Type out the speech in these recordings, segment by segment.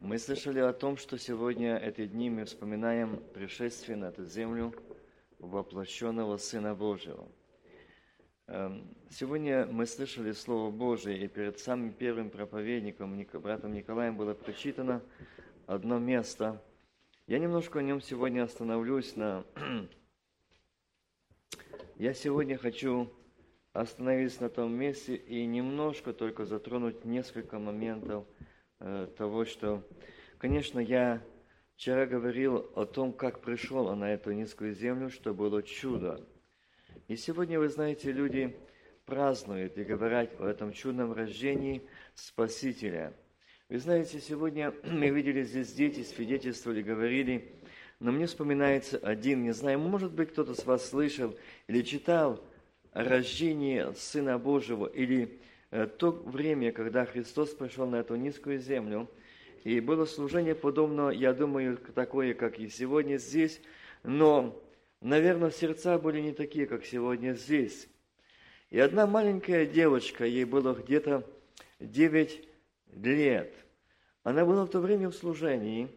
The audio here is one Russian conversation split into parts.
Мы слышали о том, что сегодня эти дни мы вспоминаем пришествие на эту землю воплощенного Сына Божьего. Эм, сегодня мы слышали Слово Божие, и перед самым первым проповедником, братом Николаем, было прочитано одно место. Я немножко о нем сегодня остановлюсь на... Я сегодня хочу остановиться на том месте и немножко только затронуть несколько моментов э, того, что, конечно, я вчера говорил о том, как пришел он на эту низкую землю, что было чудо. И сегодня, вы знаете, люди празднуют и говорят о этом чудном рождении Спасителя. Вы знаете, сегодня мы видели здесь дети, свидетельствовали, говорили, но мне вспоминается один, не знаю, может быть, кто-то с вас слышал или читал – рождение Сына Божьего или то время, когда Христос пришел на эту низкую землю, и было служение подобно, я думаю, такое, как и сегодня здесь, но, наверное, сердца были не такие, как сегодня здесь. И одна маленькая девочка, ей было где-то 9 лет, она была в то время в служении,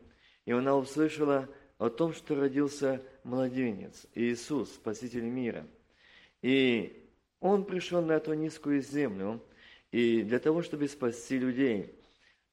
и она услышала о том, что родился младенец, Иисус, Спаситель мира – и он пришел на эту низкую землю и для того, чтобы спасти людей.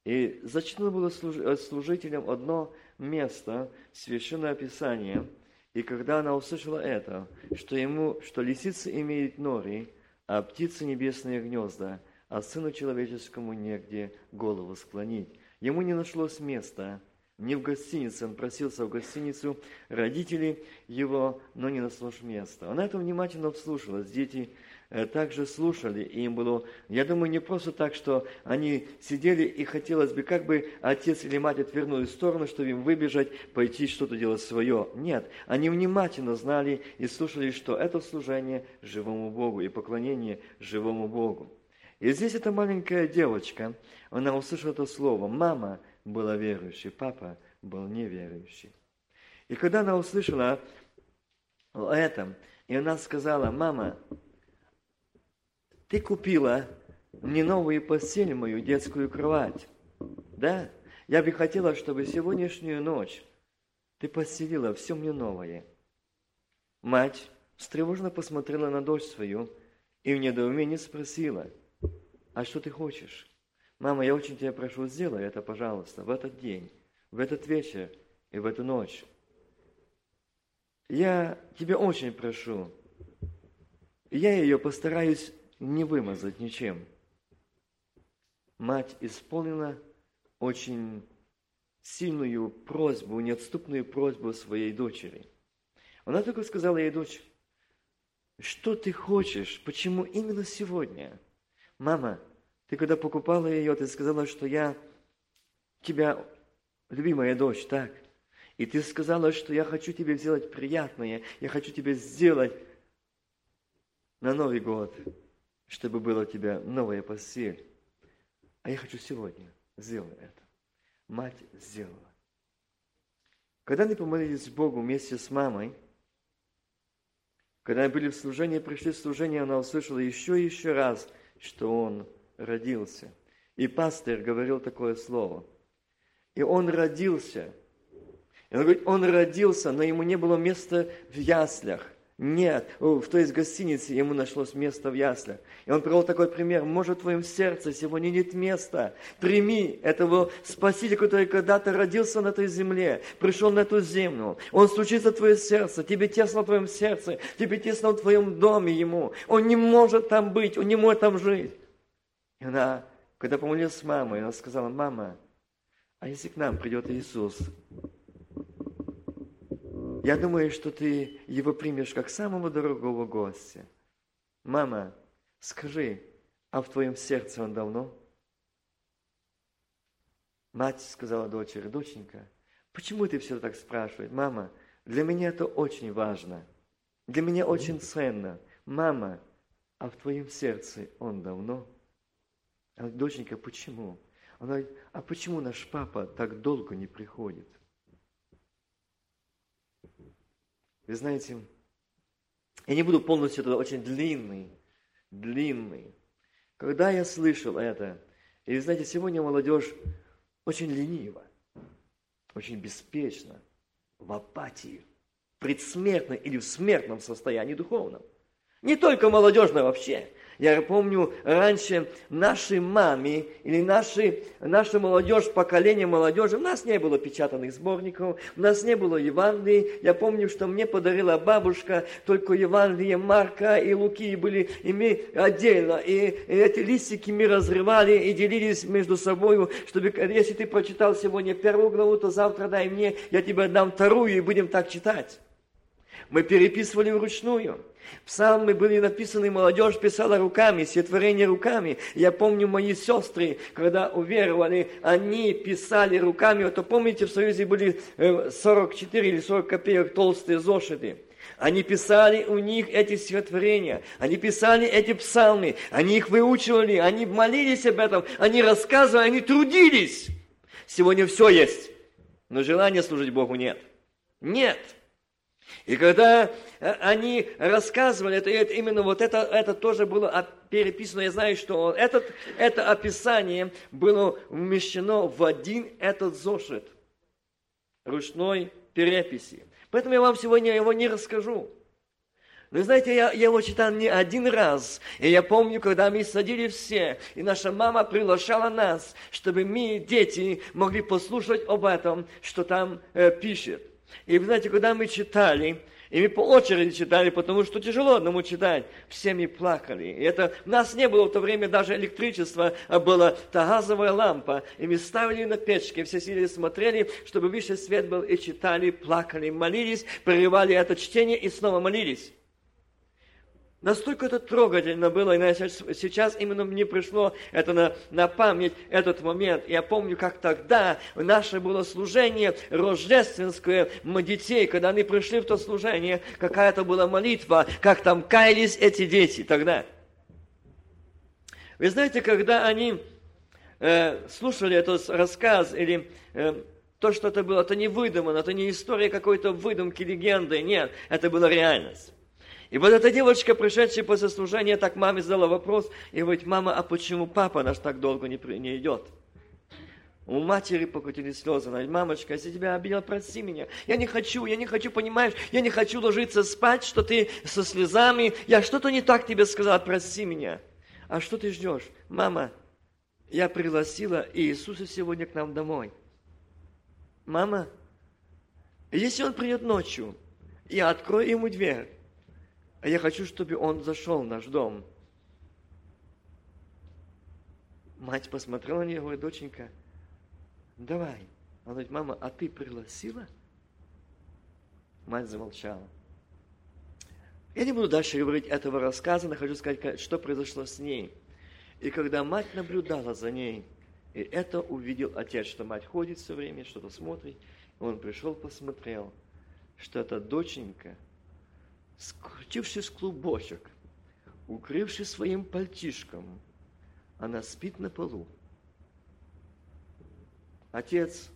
И зачтено было служителям одно место, священное Писание, и когда она услышала это, что, ему, что лисицы имеют нори, а птицы небесные гнезда, а сыну человеческому негде голову склонить. Ему не нашлось места, не в гостинице, он просился в гостиницу, родители его, но не нашлось места. Она это внимательно вслушалась, дети э, также слушали, и им было, я думаю, не просто так, что они сидели и хотелось бы, как бы отец или мать отвернули в сторону, чтобы им выбежать, пойти что-то делать свое. Нет, они внимательно знали и слушали, что это служение живому Богу и поклонение живому Богу. И здесь эта маленькая девочка, она услышала это слово «мама», была верующей, папа был неверующий. И когда она услышала о этом, и она сказала, мама, ты купила мне новую постель, мою детскую кровать. Да? Я бы хотела, чтобы сегодняшнюю ночь ты постелила все мне новое. Мать встревожно посмотрела на дочь свою и в недоумении спросила, а что ты хочешь? Мама, я очень тебя прошу, сделай это, пожалуйста, в этот день, в этот вечер и в эту ночь. Я тебя очень прошу. Я ее постараюсь не вымазать ничем. Мать исполнила очень сильную просьбу, неотступную просьбу своей дочери. Она только сказала ей, дочь, что ты хочешь, почему именно сегодня? Мама, ты когда покупала ее, ты сказала, что я тебя, любимая дочь, так? И ты сказала, что я хочу тебе сделать приятное, я хочу тебе сделать на Новый год, чтобы было у тебя новая постель. А я хочу сегодня сделать это. Мать сделала. Когда они помолились Богу вместе с мамой, когда они были в служении, пришли в служение, она услышала еще и еще раз, что он родился. И пастор говорил такое слово. И он родился. И он говорит, он родился, но ему не было места в яслях. Нет, в той есть гостинице ему нашлось место в яслях. И он привел такой пример. Может, в твоем сердце сегодня нет места. Прими этого Спасителя, который когда-то родился на этой земле, пришел на эту землю. Он стучится в твое сердце, тебе тесно в твоем сердце, тебе тесно в твоем доме ему. Он не может там быть, он не может там жить. И она, когда помолилась с мамой, она сказала, мама, а если к нам придет Иисус, я думаю, что ты его примешь как самого дорогого гостя. Мама, скажи, а в твоем сердце он давно? Мать сказала дочери, доченька, почему ты все так спрашиваешь? Мама, для меня это очень важно. Для меня очень ценно. Мама, а в твоем сердце он давно? Она говорит, доченька, почему? Она говорит, а почему наш папа так долго не приходит? Вы знаете, я не буду полностью это очень длинный, длинный. Когда я слышал это, и вы знаете, сегодня молодежь очень ленива, очень беспечно, в апатии, предсмертной или в смертном состоянии духовном. Не только молодежно вообще. Я помню, раньше нашей маме или нашей, наша молодежь, поколение молодежи, у нас не было печатанных сборников, у нас не было Евангелий. Я помню, что мне подарила бабушка только Евангелие Марка и Луки были ими отдельно. И, и эти листики мы разрывали и делились между собой, чтобы, если ты прочитал сегодня первую главу, то завтра дай мне, я тебе отдам вторую и будем так читать. Мы переписывали вручную. Псалмы были написаны, молодежь писала руками, сотворение руками. Я помню мои сестры, когда уверовали, они писали руками. Вот помните, в Союзе были 44 э, или 40 копеек толстые зошиты. Они писали у них эти стихотворения, они писали эти псалмы, они их выучивали, они молились об этом, они рассказывали, они трудились. Сегодня все есть, но желания служить Богу нет. Нет. И когда они рассказывали, это, это именно вот это, это тоже было переписано, я знаю, что этот, это описание было вмещено в один этот зошит ручной переписи. Поэтому я вам сегодня его не расскажу. Вы знаете, я, я его читал не один раз. И я помню, когда мы садили все, и наша мама приглашала нас, чтобы мы, дети, могли послушать об этом, что там э, пишет. И вы знаете, когда мы читали, и мы по очереди читали, потому что тяжело одному читать. Все мы плакали. И это, у нас не было в то время даже электричества, а была та газовая лампа. И мы ставили на печке, все сидели, смотрели, чтобы выше свет был, и читали, плакали, молились, прерывали это чтение и снова молились. Настолько это трогательно было, и сейчас именно мне пришло это на, на память, этот момент. Я помню, как тогда наше было служение рождественское мы детей, когда они пришли в то служение, какая-то была молитва, как там каялись эти дети тогда. Вы знаете, когда они э, слушали этот рассказ или э, то, что это было, это не выдумано, это не история какой-то выдумки, легенды, нет, это была реальность. И вот эта девочка, пришедшая после служения, так маме задала вопрос, и говорит, мама, а почему папа наш так долго не, не идет? У матери покатились слезы. Она говорит, мамочка, если тебя обидел, прости меня. Я не хочу, я не хочу, понимаешь, я не хочу ложиться спать, что ты со слезами. Я что-то не так тебе сказала, прости меня. А что ты ждешь? Мама, я пригласила Иисуса сегодня к нам домой. Мама, если он придет ночью, я открою ему дверь. А я хочу, чтобы он зашел в наш дом. Мать посмотрела на нее и говорит, доченька, давай. Она говорит, мама, а ты пригласила? Мать замолчала. Я не буду дальше говорить этого рассказа, но хочу сказать, что произошло с ней. И когда мать наблюдала за ней, и это увидел отец, что мать ходит все время, что-то смотрит, и он пришел, посмотрел, что эта доченька – скрутившись в клубочек, укрывшись своим пальтишком, она спит на полу. Отец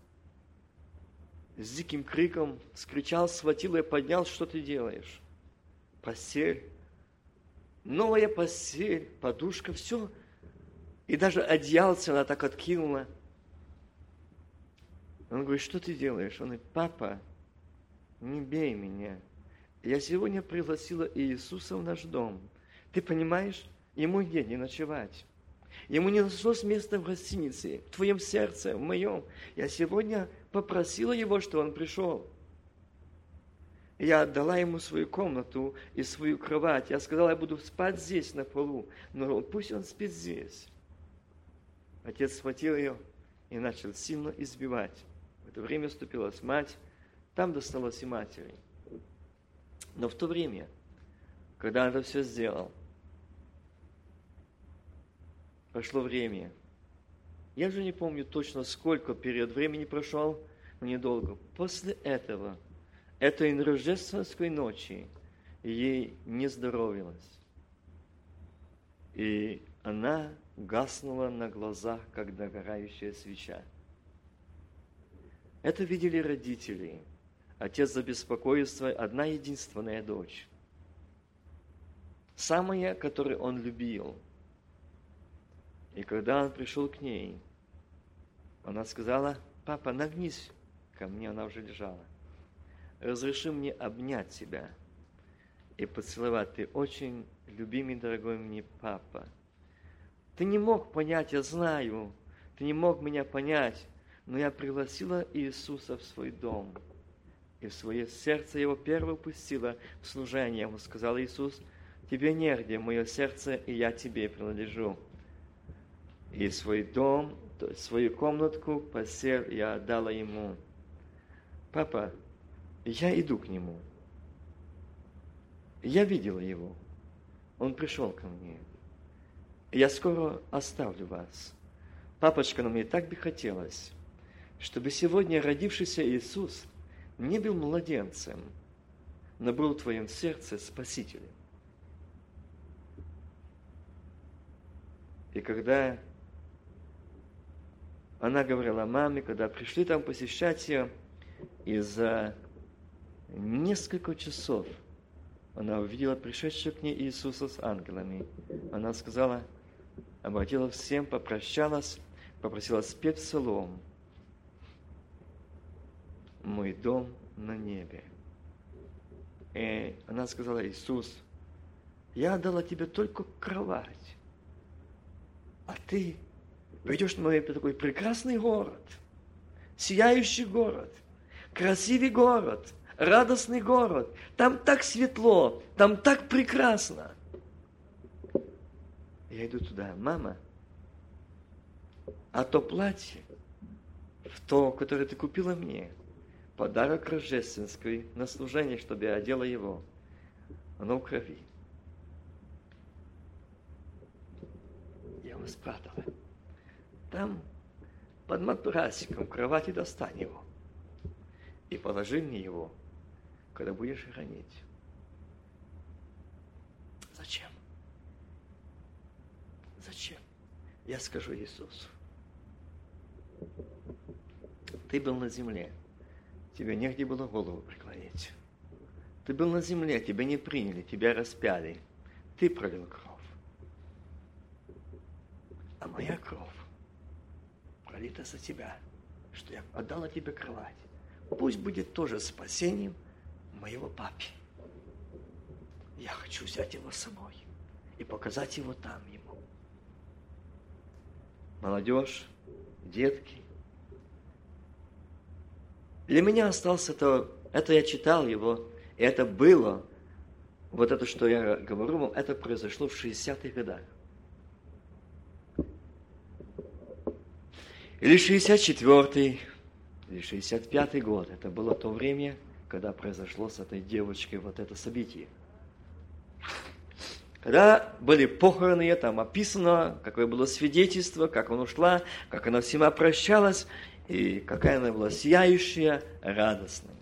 с диким криком скричал, схватил и поднял, что ты делаешь? Постель, новая постель, подушка, все. И даже одеялце она так откинула. Он говорит, что ты делаешь? Он говорит, папа, не бей меня. Я сегодня пригласила Иисуса в наш дом. Ты понимаешь, ему где не ночевать. Ему не нашлось места в гостинице, в твоем сердце, в моем. Я сегодня попросила его, что он пришел. Я отдала ему свою комнату и свою кровать. Я сказала, я буду спать здесь, на полу, но пусть он спит здесь. Отец схватил ее и начал сильно избивать. В это время вступилась мать, там досталось и матери. Но в то время, когда он это все сделал, прошло время. Я уже не помню точно, сколько период времени прошел, но недолго. После этого, этой рождественской ночи, ей не здоровилось. И она гаснула на глазах, как догорающая свеча. Это видели родители – отец забеспокоился, одна единственная дочь. Самая, которую он любил. И когда он пришел к ней, она сказала, папа, нагнись ко мне, она уже лежала. Разреши мне обнять тебя и поцеловать. Ты очень любимый, дорогой мне папа. Ты не мог понять, я знаю, ты не мог меня понять, но я пригласила Иисуса в свой дом. И в свое сердце его первое пустила в служение. Ему сказал Иисус, тебе негде, мое сердце, и я тебе принадлежу. И свой дом, свою комнатку, постель я отдала ему. Папа, я иду к нему. Я видела его. Он пришел ко мне. Я скоро оставлю вас. Папочка, но мне так бы хотелось, чтобы сегодня родившийся Иисус не был младенцем, но был в твоем сердце Спасителем. И когда она говорила маме, когда пришли там посещать ее, и за несколько часов она увидела пришедшего к ней Иисуса с ангелами. Она сказала, обратила всем, попрощалась, попросила спеть псалом. «Мой дом на небе». И она сказала, Иисус, я отдала тебе только кровать, а ты Пойдешь на такой прекрасный город, сияющий город, красивый город, радостный город. Там так светло, там так прекрасно. Я иду туда, мама, а то платье, в то, которое ты купила мне, подарок рождественский на служение, чтобы я одела его, оно в крови. Я его спрятала. Там, под матрасиком, кровати достань его. И положи мне его, когда будешь хранить. Зачем? Зачем? Я скажу Иисусу. Ты был на земле, тебе негде было голову преклонить. Ты был на земле, тебя не приняли, тебя распяли. Ты пролил кровь. А моя кровь пролито за тебя, что я отдала тебе кровать. Пусть будет тоже спасением моего папи. Я хочу взять его с собой и показать его там ему. Молодежь, детки. Для меня остался то, это я читал его, и это было, вот это, что я говорю вам, это произошло в 60-х годах. Или 64-й, или 65-й год. Это было то время, когда произошло с этой девочкой вот это событие. Когда были похороны, там описано, какое было свидетельство, как она ушла, как она всем прощалась, и какая она была сияющая, радостная.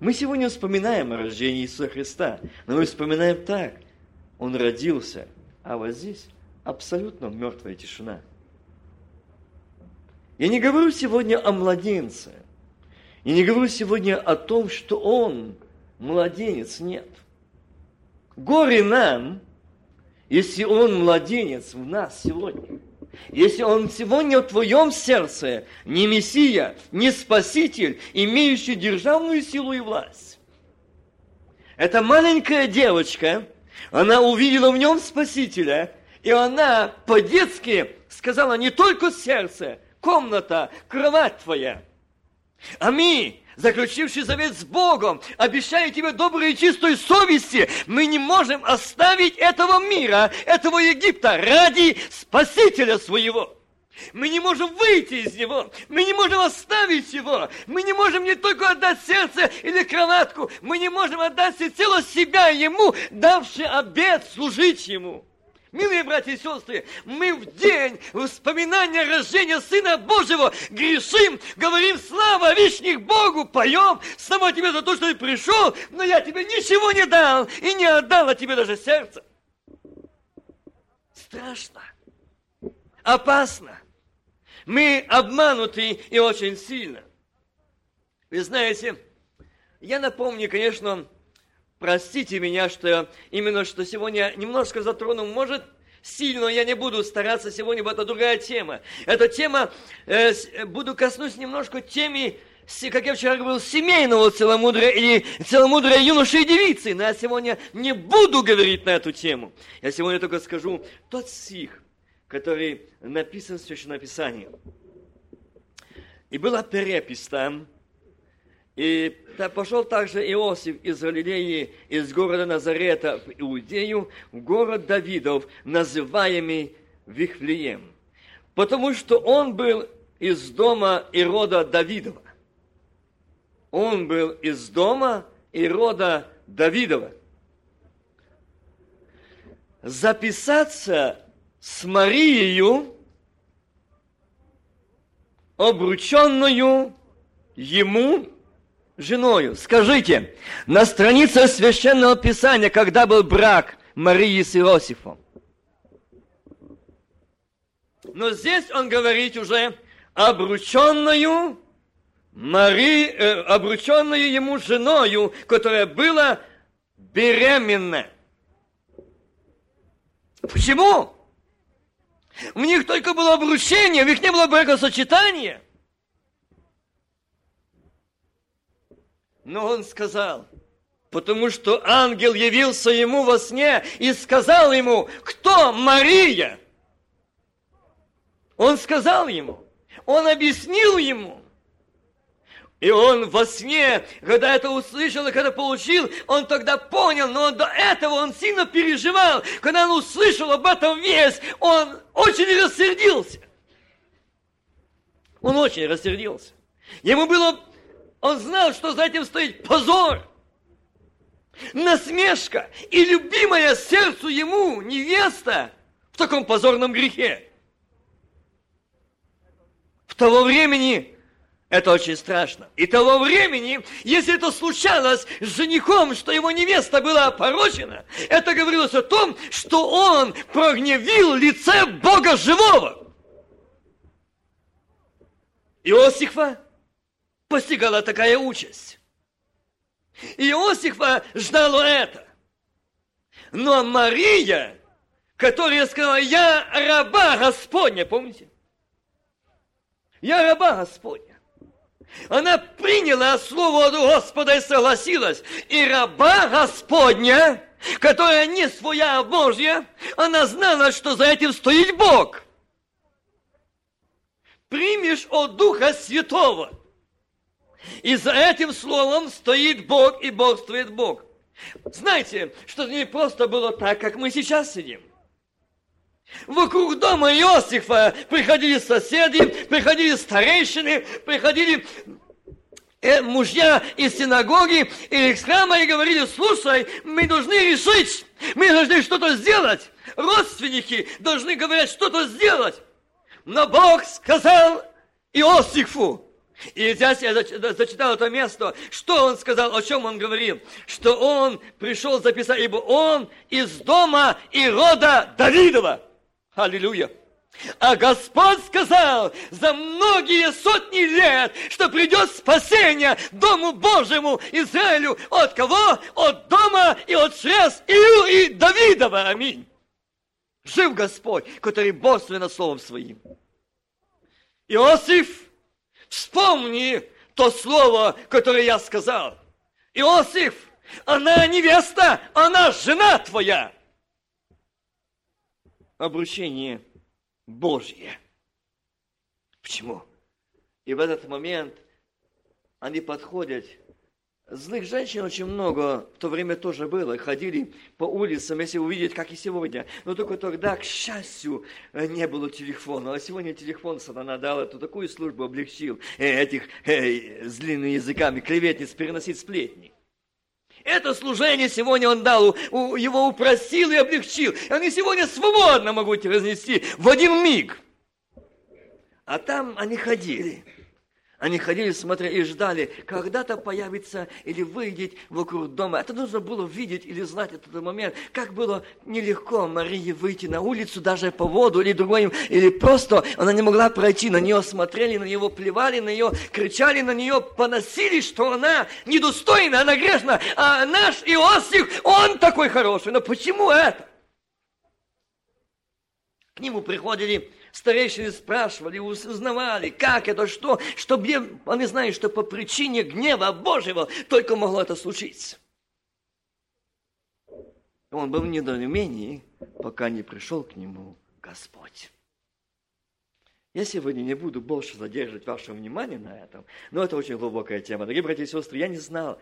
Мы сегодня вспоминаем о рождении Иисуса Христа, но мы вспоминаем так. Он родился, а вот здесь абсолютно мертвая тишина – я не говорю сегодня о младенце. Я не говорю сегодня о том, что он младенец. Нет. Горе нам, если он младенец в нас сегодня. Если он сегодня в твоем сердце не Мессия, не Спаситель, имеющий державную силу и власть. Эта маленькая девочка, она увидела в нем Спасителя, и она по-детски сказала не только сердце, комната, кровать твоя. А мы, заключивший завет с Богом, обещая тебе доброй и чистой совести, мы не можем оставить этого мира, этого Египта ради Спасителя своего. Мы не можем выйти из него, мы не можем оставить его, мы не можем не только отдать сердце или кроватку, мы не можем отдать всецело себя ему, давший обед служить ему. Милые братья и сестры, мы в день воспоминания рождения Сына Божьего грешим, говорим слава вишних Богу, поем, слава тебе за то, что ты пришел, но я тебе ничего не дал и не отдал тебе даже сердце. Страшно, опасно. Мы обмануты и очень сильно. Вы знаете, я напомню, конечно, Простите меня, что именно что сегодня немножко затронул, может, сильно я не буду стараться сегодня, это другая тема. Эта тема, э, буду коснусь немножко теми как я вчера говорил, семейного целомудрия или целомудрия юноши и девицы. Но я сегодня не буду говорить на эту тему. Я сегодня только скажу тот стих, который написан в Священном Писании. И была перепись там, и пошел также Иосиф из Галилеи, из города Назарета в Иудею, в город Давидов, называемый Вихлеем, потому что он был из дома и рода Давидова. Он был из дома и рода Давидова. Записаться с Марией, обрученную ему женою. Скажите, на странице Священного Писания, когда был брак Марии с Иосифом? Но здесь он говорит уже обрученную Мари, э, обрученную ему женою, которая была беременна. Почему? У них только было обручение, у них не было бракосочетания. Но он сказал, потому что ангел явился ему во сне и сказал ему, кто Мария? Он сказал ему, он объяснил ему. И он во сне, когда это услышал и когда получил, он тогда понял, но до этого он сильно переживал. Когда он услышал об этом весь, он очень рассердился. Он очень рассердился. Ему было он знал, что за этим стоит позор, насмешка и любимая сердцу ему невеста в таком позорном грехе. В того времени это очень страшно. И того времени, если это случалось с женихом, что его невеста была опорочена, это говорилось о том, что он прогневил лице Бога живого. Иосифа постигала такая участь. Иосифа ждало это. Но Мария, которая сказала, я раба Господня, помните? Я раба Господня. Она приняла слово от Господа и согласилась. И раба Господня, которая не своя, а Божья, она знала, что за этим стоит Бог. Примешь от Духа Святого – и за этим словом стоит Бог, и Бог стоит Бог. Знаете, что не просто было так, как мы сейчас сидим. Вокруг дома Иосифа приходили соседи, приходили старейшины, приходили э, мужья из синагоги или из храма и говорили, слушай, мы должны решить, мы должны что-то сделать. Родственники должны говорить, что-то сделать. Но Бог сказал Иосифу, и здесь я зачитал это место, что он сказал, о чем он говорил, что он пришел записать, ибо он из дома и рода Давидова. Аллилуйя. А Господь сказал за многие сотни лет, что придет спасение Дому Божьему Израилю от кого? От дома и от чрез и, и Давидова. Аминь. Жив Господь, который Божественно Словом Своим. Иосиф – Вспомни то слово, которое я сказал. Иосиф, она невеста, она жена твоя. Обручение Божье. Почему? И в этот момент они подходят Злых женщин очень много в то время тоже было. Ходили по улицам, если увидеть, как и сегодня. Но только тогда, к счастью, не было телефона. А сегодня телефон сатана дал эту такую службу, облегчил э, этих э, с языками клеветниц переносить сплетни. Это служение сегодня он дал, его упросил и облегчил. И они сегодня свободно могут разнести в один миг. А там они ходили. Они ходили, смотрели и ждали, когда-то появится или выйдет вокруг дома. Это нужно было видеть или знать этот момент. Как было нелегко Марии выйти на улицу, даже по воду или другой, или просто она не могла пройти. На нее смотрели, на него плевали, на нее кричали, на нее поносили, что она недостойна, она грешна. А наш Иосиф, он такой хороший. Но почему это? К нему приходили Старейшины спрашивали, узнавали, как это, что, чтобы они знали, что по причине гнева Божьего только могло это случиться. Он был в недоумении, пока не пришел к нему Господь. Я сегодня не буду больше задерживать ваше внимание на этом, но это очень глубокая тема. Дорогие братья и сестры, я не знал.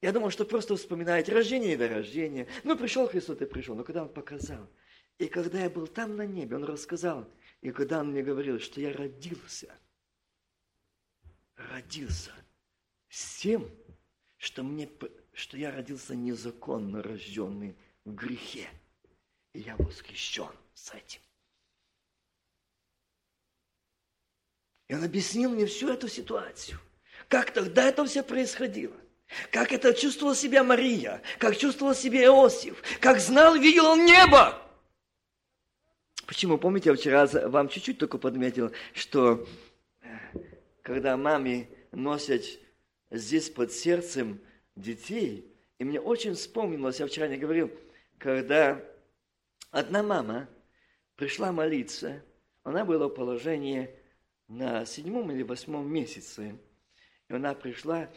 Я думал, что просто вспоминаете рождение и до рождения. Ну, пришел Христос и пришел. Но когда Он показал, и когда я был там на небе, Он рассказал, и когда Он мне говорил, что я родился, родился с тем, что, мне, что я родился незаконно рожденный в грехе. И я восхищен с этим. И он объяснил мне всю эту ситуацию. Как тогда это все происходило. Как это чувствовала себя Мария, как чувствовал себя Иосиф, как знал, видел он небо. Почему? Помните, я вчера вам чуть-чуть только подметил, что э, когда маме носят здесь под сердцем детей, и мне очень вспомнилось, я вчера не говорил, когда одна мама пришла молиться, она была в положении на седьмом или восьмом месяце, и она пришла,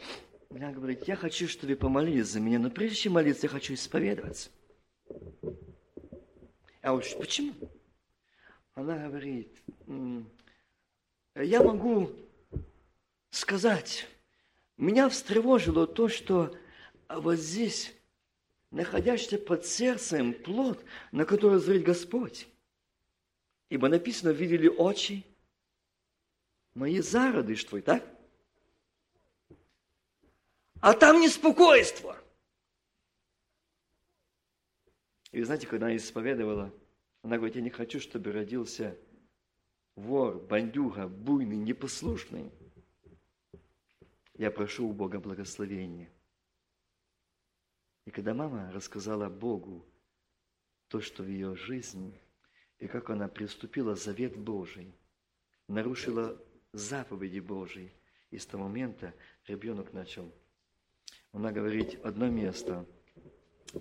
она говорит, я хочу, чтобы вы помолились за меня, но прежде чем молиться, я хочу исповедоваться. А вот почему? Она говорит, я могу сказать, меня встревожило то, что вот здесь находящийся под сердцем плод, на который зрит Господь. Ибо написано, видели очи мои зародыш твой, так? А там неспокойство. И знаете, когда она исповедовала, она говорит, я не хочу, чтобы родился вор, бандюга, буйный, непослушный. Я прошу у Бога благословения – и когда мама рассказала Богу то, что в ее жизни, и как она приступила завет Божий, нарушила заповеди Божьи, и с того момента ребенок начал. Она говорит одно место,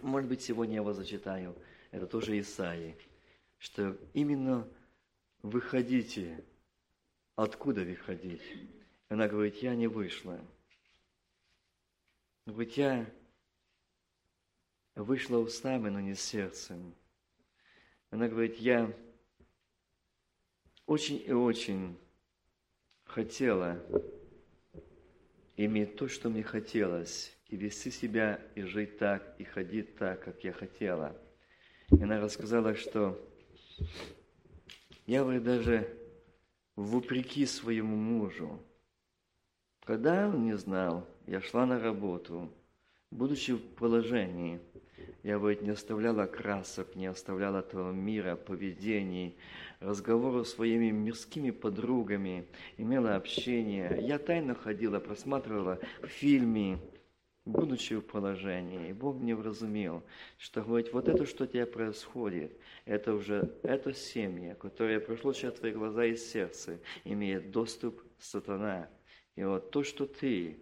может быть, сегодня я его зачитаю, это тоже Исаии, что именно выходите, откуда выходить? Она говорит, я не вышла. Говорит, я вышла устами, но не сердцем. Она говорит, я очень и очень хотела иметь то, что мне хотелось, и вести себя, и жить так, и ходить так, как я хотела. И она рассказала, что я, говорит, даже вопреки своему мужу, когда он не знал, я шла на работу, будучи в положении – я ведь не оставляла красок, не оставляла этого мира, поведений, разговоров с своими мирскими подругами, имела общение. Я тайно ходила, просматривала фильмы, будучи в положении. Бог мне вразумел, что говорит, вот это, что у тебя происходит, это уже, это семья, которая прошло через твои глаза и сердце, имеет доступ сатана. И вот то, что ты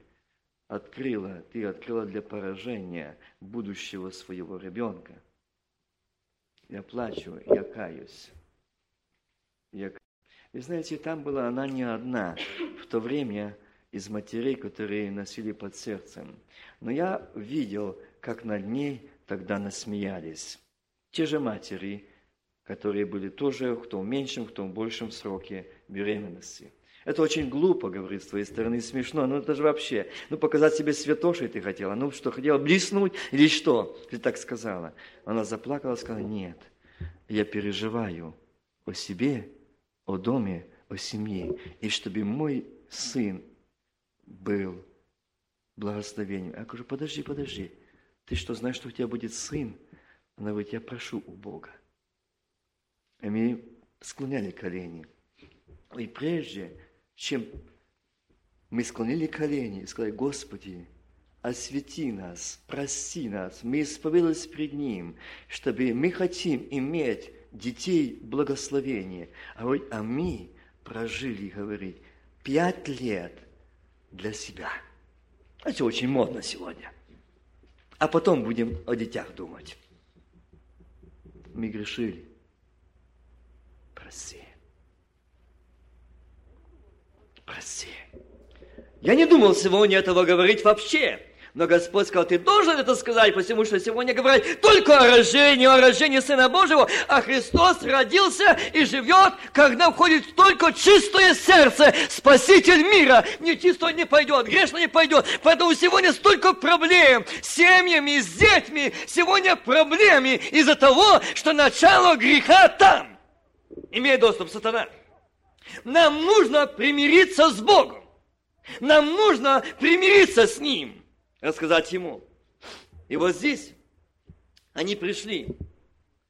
открыла, ты открыла для поражения будущего своего ребенка. Я плачу, я каюсь. Я... Вы знаете, там была она не одна. В то время из матерей, которые носили под сердцем. Но я видел, как над ней тогда насмеялись. Те же матери, которые были тоже, в меньшем, кто в большем сроке беременности. Это очень глупо, говорит, с твоей стороны, смешно. Ну, это же вообще, ну, показать себе святошей ты хотела. Ну, что, хотела блеснуть или что? Ты так сказала. Она заплакала сказала, нет, я переживаю о себе, о доме, о семье. И чтобы мой сын был благословением. Я говорю, подожди, подожди. Ты что, знаешь, что у тебя будет сын? Она говорит, я прошу у Бога. И мы склоняли колени. И прежде чем мы склонили колени и сказали, Господи, освети нас, прости нас, мы исповедовались перед Ним, чтобы мы хотим иметь детей благословения, а, а мы прожили, говорит, пять лет для себя. Это очень модно сегодня. А потом будем о детях думать. Мы грешили. Прости. Прости. Я не думал сегодня этого говорить вообще. Но Господь сказал, ты должен это сказать, потому что сегодня говорят только о рождении, о рождении Сына Божьего, а Христос родился и живет, когда входит только чистое сердце, Спаситель мира. Нечисто не пойдет, грешно не пойдет. Поэтому сегодня столько проблем с семьями, с детьми. Сегодня проблемы из-за того, что начало греха там. Имеет доступ сатана. Нам нужно примириться с Богом. Нам нужно примириться с Ним рассказать ему. И вот здесь они пришли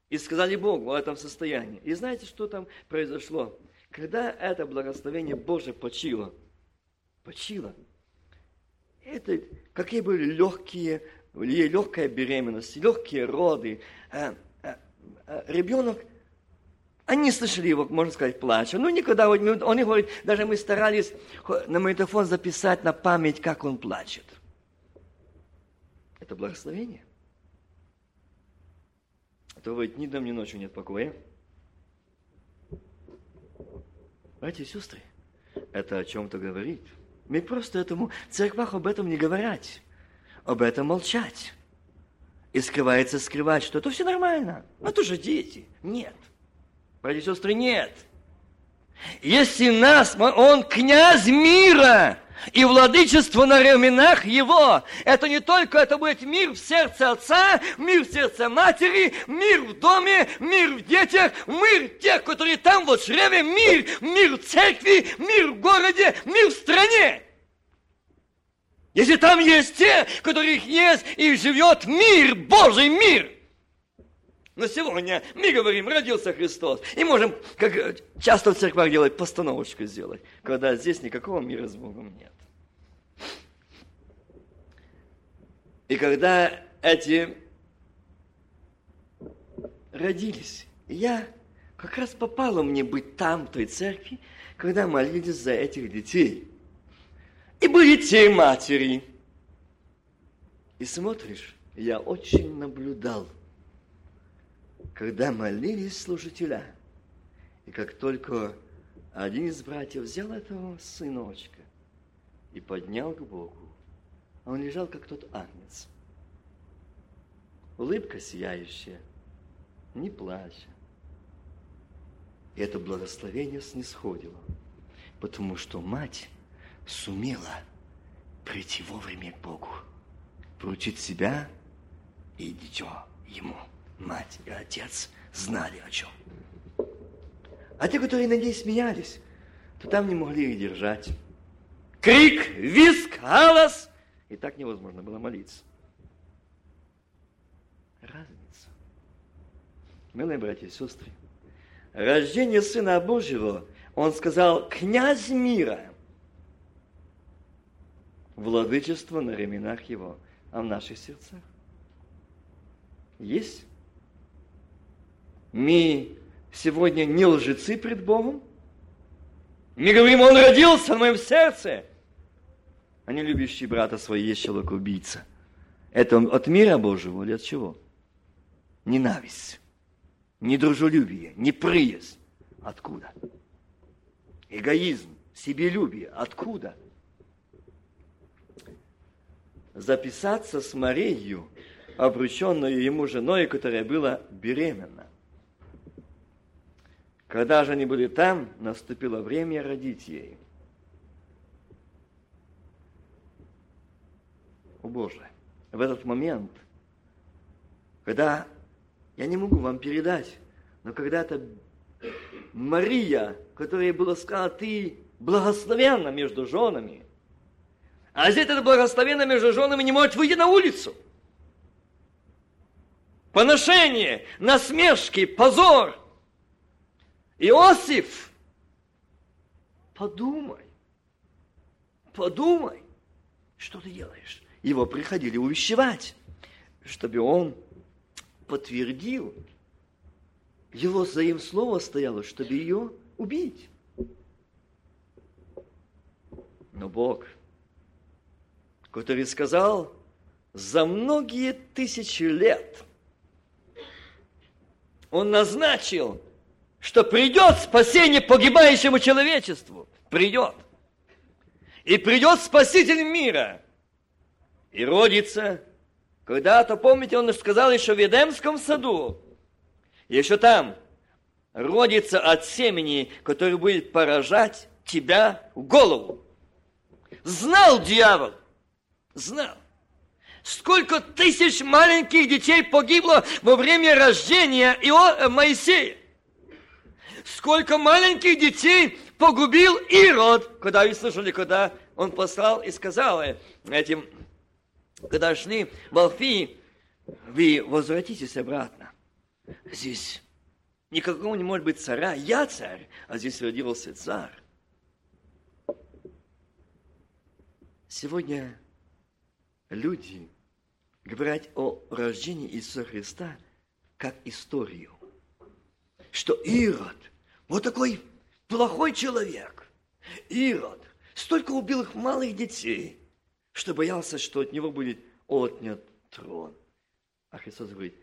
и сказали Богу о этом состоянии. И знаете, что там произошло? Когда это благословение Божие почило, почило, это какие были легкие, легкая беременность, легкие роды. А, а, а, ребенок, они слышали его, можно сказать, плача. Ну, никогда, он не говорит, даже мы старались на магнитофон записать на память, как он плачет. Это благословение. А то говорит, ни днем, ни ночью нет покоя. Братья и сестры, это о чем-то говорит. Мы просто этому, церквах об этом не говорят, об этом молчать. И скрывается скрывать, что это все нормально. Это же дети. Нет. Братья и сестры, нет. Если нас, он князь мира, и владычество на ременах его. Это не только это будет мир в сердце отца, мир в сердце матери, мир в доме, мир в детях, мир тех, которые там вот в чреве, мир, мир в церкви, мир в городе, мир в стране. Если там есть те, которых есть и живет мир, Божий мир – но сегодня мы говорим, родился Христос. И можем, как часто в церквах делать, постановочку сделать, когда здесь никакого мира с Богом нет. И когда эти родились, я как раз попало мне быть там, в той церкви, когда молились за этих детей. И были те матери. И смотришь, я очень наблюдал когда молились служителя, и как только один из братьев взял этого сыночка и поднял к Богу, он лежал, как тот агнец. Улыбка сияющая, не плача. И это благословение снисходило, потому что мать сумела прийти вовремя к Богу, поручить себя и дитё ему мать и отец знали о чем. А те, которые над ней смеялись, то там не могли их держать. Крик, виск, галас. И так невозможно было молиться. Разница. Милые братья и сестры, рождение Сына Божьего, Он сказал, князь мира, владычество на ременах Его, а в наших сердцах есть мы сегодня не лжецы пред Богом. Мы говорим, он родился в моем сердце. А не любящий брата своего есть человек-убийца. Это от мира Божьего или от чего? Ненависть, недружелюбие, неприязнь. Откуда? Эгоизм, себелюбие. Откуда? Записаться с Марией, обрученную ему женой, которая была беременна. Когда же они были там, наступило время родить ей. О Боже, в этот момент, когда я не могу вам передать, но когда-то Мария, которая была сказана, ты благословенна между женами, а здесь это благословенно между женами не может выйти на улицу. Поношение, насмешки, позор – Иосиф, подумай, подумай, что ты делаешь. Его приходили увещевать, чтобы он подтвердил. Его за им слово стояло, чтобы ее убить. Но Бог, который сказал, за многие тысячи лет Он назначил что придет спасение погибающему человечеству. Придет. и придет Спаситель мира. И родится. Когда-то, помните, он сказал еще в Едемском саду, еще там, родится от семени, который будет поражать тебя в голову. Знал дьявол, знал. Сколько тысяч маленьких детей погибло во время рождения Ио... Моисея. Сколько маленьких детей погубил Ирод, когда вы слышали, когда он послал и сказал этим, когда шли в Алфии, вы возвратитесь обратно. Здесь никакого не может быть царя, я царь, а здесь родился царь. Сегодня люди говорят о рождении Иисуса Христа как историю. Что Ирод, вот такой плохой человек, Ирод, столько убил их малых детей, что боялся, что от него будет отнят трон. А Христос говорит,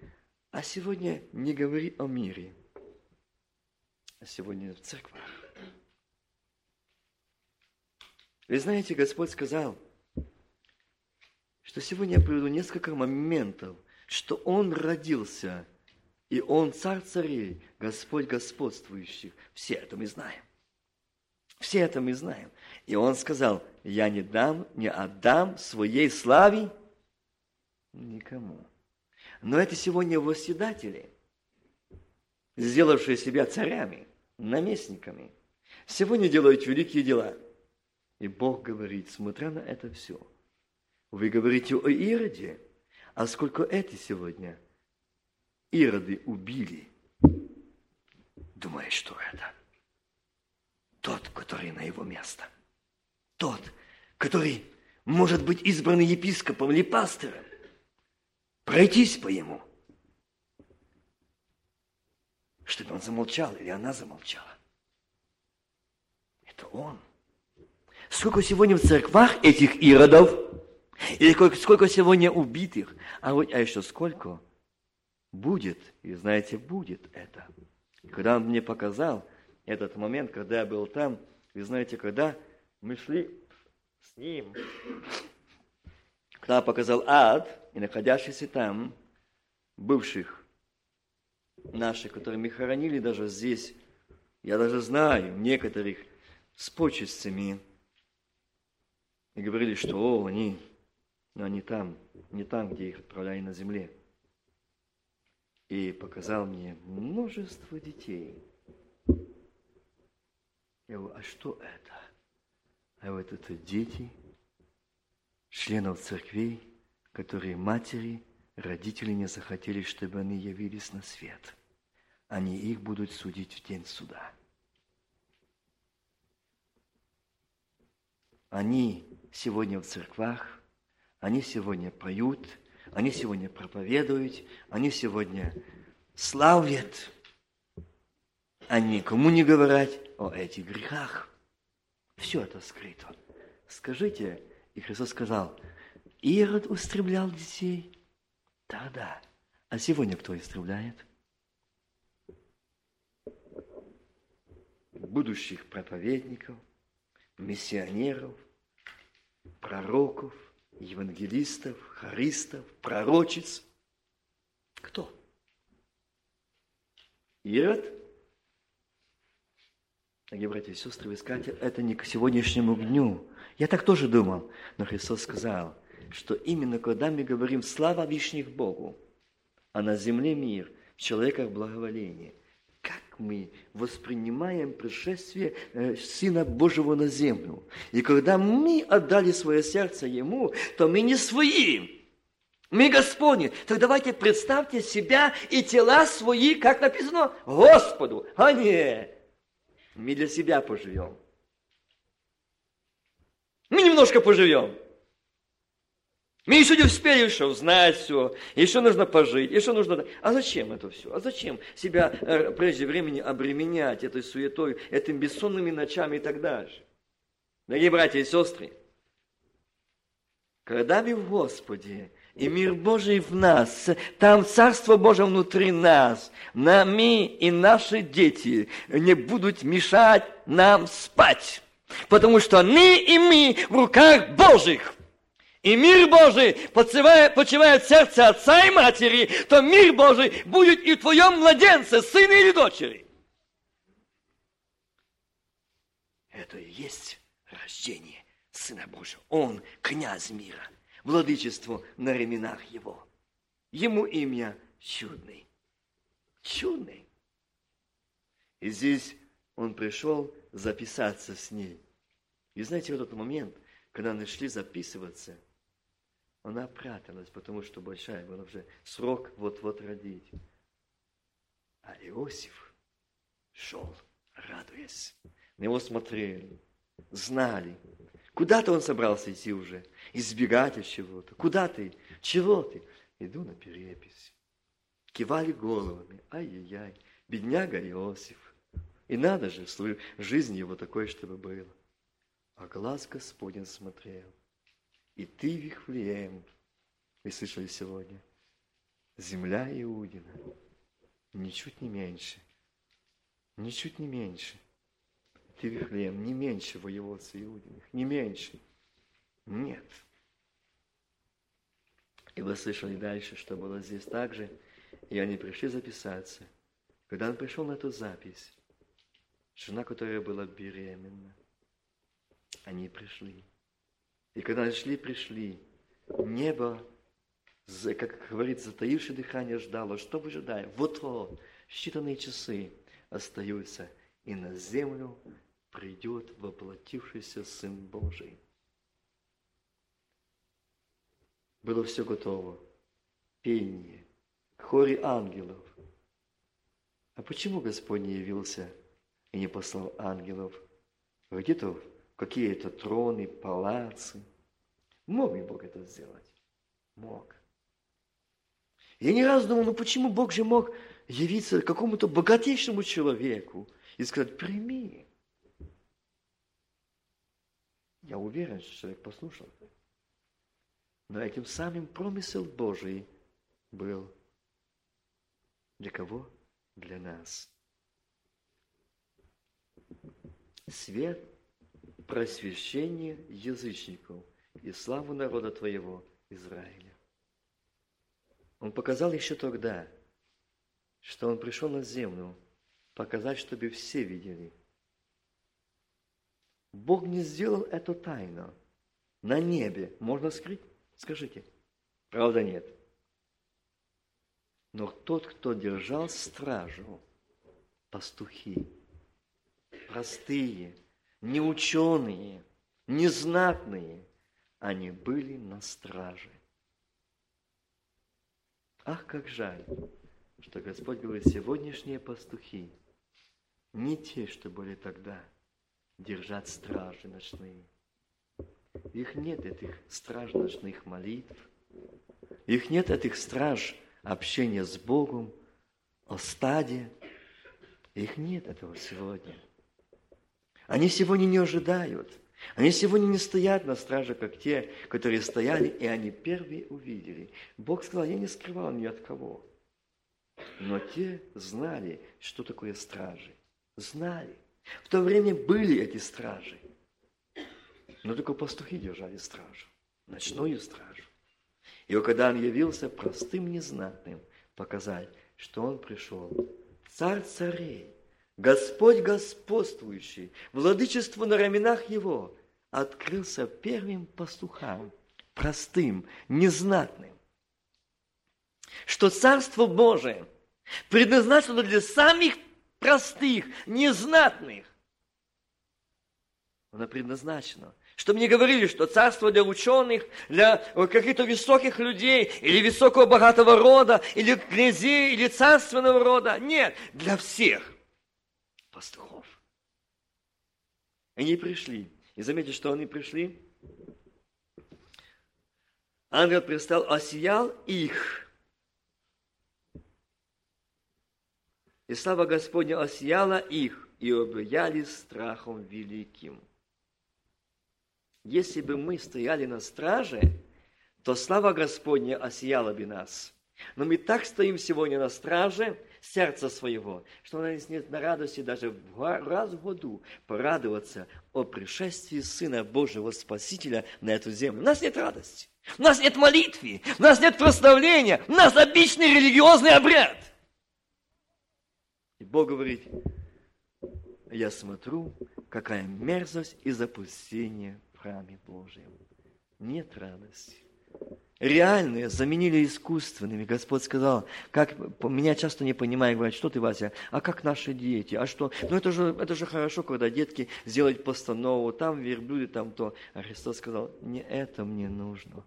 а сегодня не говори о мире, а сегодня в церквах. Вы знаете, Господь сказал, что сегодня я приведу несколько моментов, что Он родился, и Он царь царей, Господь господствующих. Все это мы знаем. Все это мы знаем. И Он сказал, я не дам, не отдам своей славе никому. Но это сегодня восседатели, сделавшие себя царями, наместниками, сегодня делают великие дела. И Бог говорит, смотря на это все – вы говорите о Ироде, а сколько эти сегодня Ироды убили? Думаешь, что это? Тот, который на его место. Тот, который может быть избран епископом или пастором. Пройтись по ему. Чтобы он замолчал или она замолчала. Это он. Сколько сегодня в церквах этих иродов – или сколько сегодня убитых, а, вот, а еще сколько будет, и знаете, будет это. Когда он мне показал этот момент, когда я был там, вы знаете, когда мы шли с ним, когда показал ад, и находящийся там, бывших наших, которые мы хоронили даже здесь, я даже знаю некоторых с почестями, и говорили, что о, они но не там, не там, где их отправляли на земле. И показал мне множество детей. Я говорю, а что это? А вот это дети членов церквей, которые матери, родители не захотели, чтобы они явились на свет. Они их будут судить в день суда. Они сегодня в церквах они сегодня поют, они сегодня проповедуют, они сегодня славят. Они никому не говорят о этих грехах. Все это скрыто. Скажите, и Христос сказал, Ирод устремлял детей? Да, да. А сегодня кто истребляет? Будущих проповедников, миссионеров, пророков, евангелистов, харистов, пророчиц. Кто? Ирод? Дорогие братья и сестры, вы скажете, это не к сегодняшнему дню. Я так тоже думал, но Христос сказал, что именно когда мы говорим «Слава вишних Богу», а на земле мир, в человеках благоволение – мы воспринимаем пришествие э, Сына Божьего на землю. И когда мы отдали свое сердце Ему, то мы не свои, мы Господни. Так давайте представьте себя и тела свои, как написано, Господу, а не мы для себя поживем. Мы немножко поживем. Мы еще не успели еще узнать все, еще нужно пожить, еще нужно... А зачем это все? А зачем себя э, прежде времени обременять этой суетой, этими бессонными ночами и так дальше? Дорогие братья и сестры, когда мы в Господе, и мир Божий в нас, там Царство Божие внутри нас, нами и наши дети не будут мешать нам спать. Потому что они и мы в руках Божьих. И мир Божий почивает, почивает в сердце отца и матери, то мир Божий будет и в твоем младенце, сыне или дочери. Это и есть рождение Сына Божьего. Он князь мира, владычество на ременах его. Ему имя чудный. Чудный. И здесь он пришел записаться с ней. И знаете, в этот момент, когда они шли записываться, она пряталась, потому что большая была уже срок вот-вот родить. А Иосиф шел, радуясь. На него смотрели, знали. Куда-то он собрался идти уже, избегать от чего-то. Куда ты? Чего ты? Иду на перепись. Кивали головами. Ай-яй-яй, бедняга Иосиф. И надо же, в жизни его такой, чтобы было. А глаз Господень смотрел. И ты, Вихлеем, вы слышали сегодня, земля Иудина, ничуть не меньше, ничуть не меньше. Ты, Вихлеем, не меньше воеводца Иудиных, не меньше. Нет. И вы слышали дальше, что было здесь также, и они пришли записаться. Когда он пришел на эту запись, жена, которая была беременна, они пришли. И когда шли, пришли, небо, как говорится, затаившее дыхание ждало. Что выжидая? Вот-вот, считанные часы остаются, и на землю придет воплотившийся Сын Божий. Было все готово. Пение, хоре ангелов. А почему Господь не явился и не послал ангелов? Где-то какие-то троны, палацы. Мог ли Бог это сделать? Мог. Я не раз думал, ну почему Бог же мог явиться какому-то богатейшему человеку и сказать, прими. Я уверен, что человек послушал. Но этим самым промысел Божий был для кого? Для нас. Свет просвещение язычников и славу народа Твоего, Израиля. Он показал еще тогда, что Он пришел на землю показать, чтобы все видели. Бог не сделал это тайно. На небе можно скрыть? Скажите. Правда нет. Но тот, кто держал стражу, пастухи, простые, не ученые, не знатные, они были на страже. Ах, как жаль, что Господь говорит, сегодняшние пастухи, не те, что были тогда, держат стражи ночные. Их нет, этих страж ночных молитв. Их нет, этих страж общения с Богом, о стаде. Их нет этого сегодня. Они сегодня не ожидают. Они сегодня не стоят на страже, как те, которые стояли, и они первые увидели. Бог сказал, я не скрывал ни от кого. Но те знали, что такое стражи. Знали. В то время были эти стражи. Но только пастухи держали стражу. Ночную стражу. И когда он явился простым незнатным, показать, что он пришел, царь царей, Господь господствующий, владычество на раменах Его, открылся первым пастухам, простым, незнатным. Что Царство Божие предназначено для самых простых, незнатных. Оно предназначено чтобы не говорили, что царство для ученых, для каких-то высоких людей, или высокого богатого рода, или князей, или царственного рода. Нет, для всех пастухов. Они пришли. И заметьте, что они пришли. Ангел пристал, осиял их. И слава Господня осияла их, и объяли страхом великим. Если бы мы стояли на страже, то слава Господня осияла бы нас. Но мы так стоим сегодня на страже, сердца своего, что у нас нет на радости даже раз в году порадоваться о пришествии Сына Божьего Спасителя на эту землю. У нас нет радости, у нас нет молитвы, у нас нет прославления, у нас обычный религиозный обряд. И Бог говорит, я смотрю, какая мерзость и запустение в храме Божьем. Нет радости реальные заменили искусственными. Господь сказал, как меня часто не понимают, говорят, что ты, Вася, а как наши дети, а что? Ну это же, это же хорошо, когда детки сделают постанову, там верблюды, там то. А Христос сказал, не это мне нужно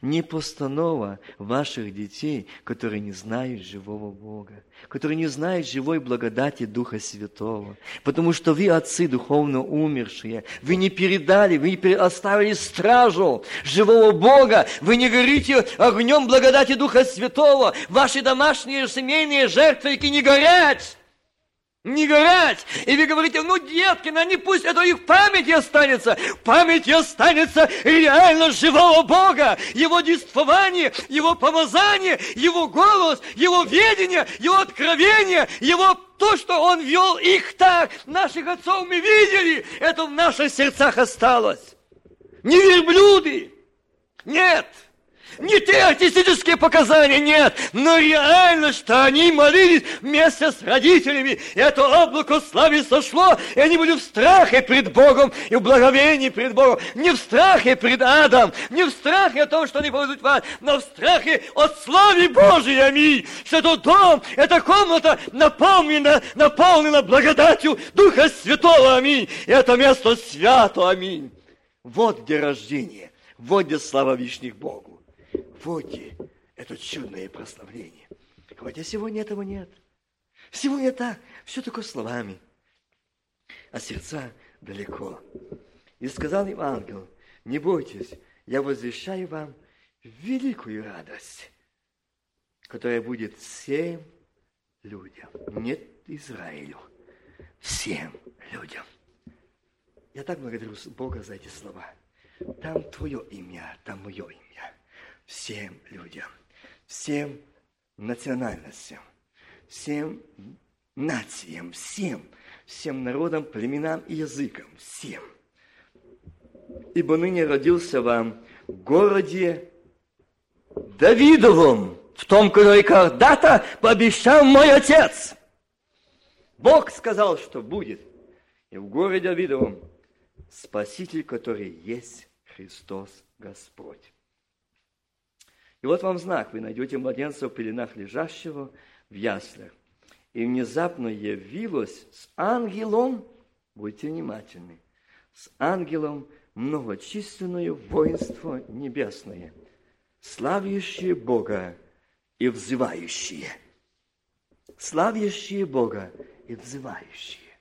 не постанова ваших детей, которые не знают живого Бога, которые не знают живой благодати Духа Святого. Потому что вы, отцы духовно умершие, вы не передали, вы не оставили стражу живого Бога, вы не горите огнем благодати Духа Святого, ваши домашние семейные жертвы не горят не горять. И вы говорите, ну, детки, ну, не пусть это их в памяти останется. В памяти останется реально живого Бога, Его действование, Его помазание, Его голос, Его ведение, Его откровение, Его то, что Он вел их так, наших отцов мы видели, это в наших сердцах осталось. Не верблюды, нет – не те артистические показания, нет, но реально, что они молились вместе с родителями. И это облако славы сошло, и они были в страхе пред Богом и в благовении пред Богом. Не в страхе пред адом, не в страхе о том, что они пойдут в ад, но в страхе от славы Божией, аминь. Что этот дом, эта комната наполнена, наполнена благодатью Духа Святого, аминь. И это место свято, аминь. Вот где рождение, вот где слава вишних Богу. Водьте это чудное прославление. Хотя сегодня этого нет. Сегодня так, все только словами, а сердца далеко. И сказал им ангел, не бойтесь, я возвещаю вам великую радость, которая будет всем людям, не Израилю, всем людям. Я так благодарю Бога за эти слова. Там твое имя, там мое имя всем людям, всем национальностям, всем нациям, всем, всем народам, племенам и языкам, всем. Ибо ныне родился вам в городе Давидовом, в том, который когда-то пообещал мой отец. Бог сказал, что будет. И в городе Давидовом Спаситель, который есть Христос Господь. И вот вам знак, вы найдете младенца в пеленах лежащего в яслях. И внезапно явилось с ангелом, будьте внимательны, с ангелом многочисленное воинство небесное, славящие Бога и взывающие. Славящие Бога и взывающие.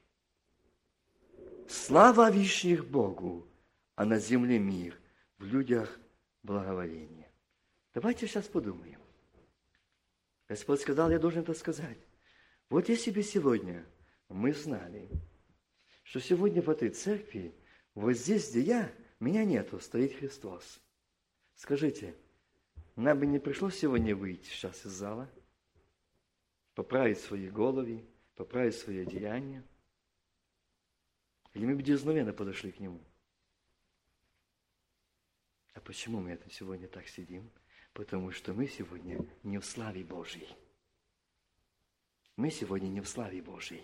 Слава вишних Богу, а на земле мир, в людях благоволение. Давайте сейчас подумаем. Господь сказал, я должен это сказать. Вот если бы сегодня мы знали, что сегодня в этой церкви, вот здесь, где я, меня нету, стоит Христос. Скажите, нам бы не пришлось сегодня выйти сейчас из зала, поправить свои головы, поправить свои одеяния? Или мы бы дерзновенно подошли к Нему? А почему мы это сегодня так сидим? Потому что мы сегодня не в славе Божьей. Мы сегодня не в славе Божьей.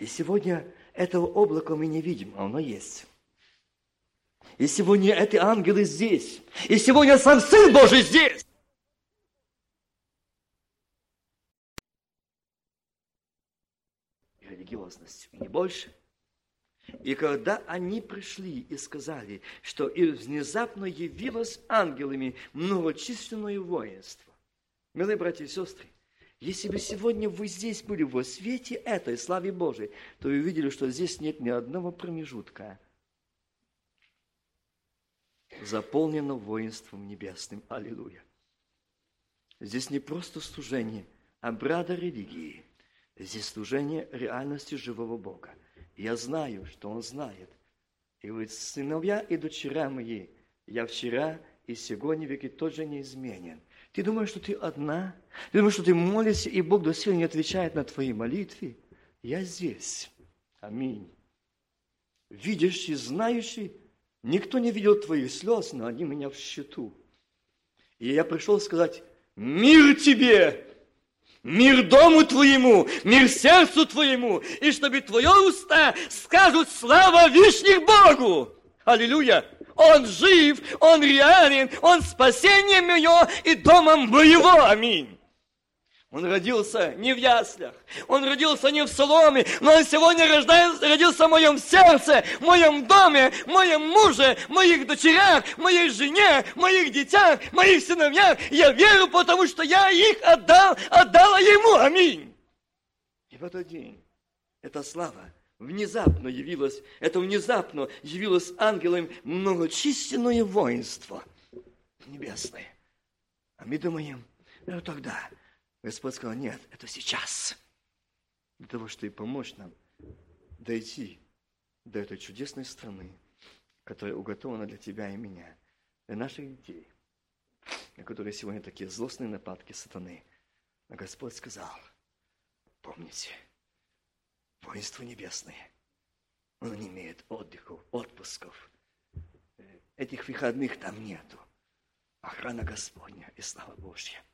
И сегодня этого облака мы не видим, а оно есть. И сегодня эти ангелы здесь. И сегодня сам Сын Божий здесь. Религиозность не больше – и когда они пришли и сказали, что и внезапно явилось ангелами многочисленное воинство. Милые братья и сестры, если бы сегодня вы здесь были во свете этой славы Божией, то вы увидели, что здесь нет ни одного промежутка, заполнено воинством небесным. Аллилуйя. Здесь не просто служение обряда религии, здесь служение реальности живого Бога. Я знаю, что Он знает. И вы, сыновья и дочеря мои, я вчера и сегодня веки тот же неизменен. Ты думаешь, что ты одна? Ты думаешь, что ты молишься, и Бог до сих не отвечает на твои молитвы? Я здесь. Аминь. Видящий, знающий, никто не видел твоих слез, но они меня в счету. И я пришел сказать, мир тебе, мир дому твоему, мир сердцу твоему, и чтобы твое уста скажут слава вишних Богу. Аллилуйя! Он жив, Он реален, Он спасение мое и домом моего. Аминь. Он родился не в яслях, он родился не в соломе, но он сегодня рождается, родился в моем сердце, в моем доме, в моем муже, в моих дочерях, в моей жене, в моих детях, в моих сыновьях. Я верю, потому что я их отдал, отдала ему. Аминь. И в этот день эта слава внезапно явилось, это внезапно явилось ангелам многочисленное воинство небесное. А мы думаем, ну тогда Господь сказал, нет, это сейчас. Для того, чтобы помочь нам дойти до этой чудесной страны, которая уготована для тебя и меня, для наших детей, на которые сегодня такие злостные нападки сатаны. Но Господь сказал, помните, воинство небесное, оно не имеет отдыхов, отпусков. Этих выходных там нету. Охрана Господня и слава Божья.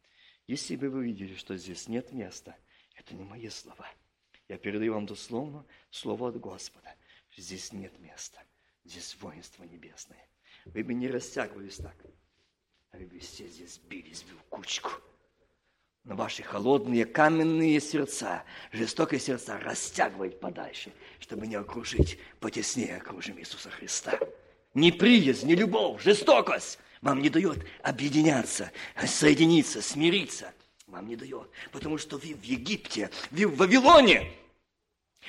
Если бы вы видели, что здесь нет места, это не мои слова. Я передаю вам дословно слово от Господа. Здесь нет места. Здесь воинство небесное. Вы бы не растягивались так. А вы бы все здесь бились бы в кучку. Но ваши холодные каменные сердца, жестокие сердца растягивать подальше, чтобы не окружить, потеснее окружим Иисуса Христа. Неприязнь, не любовь, жестокость вам не дает объединяться, соединиться, смириться. Вам не дает, потому что вы в Египте, вы в Вавилоне.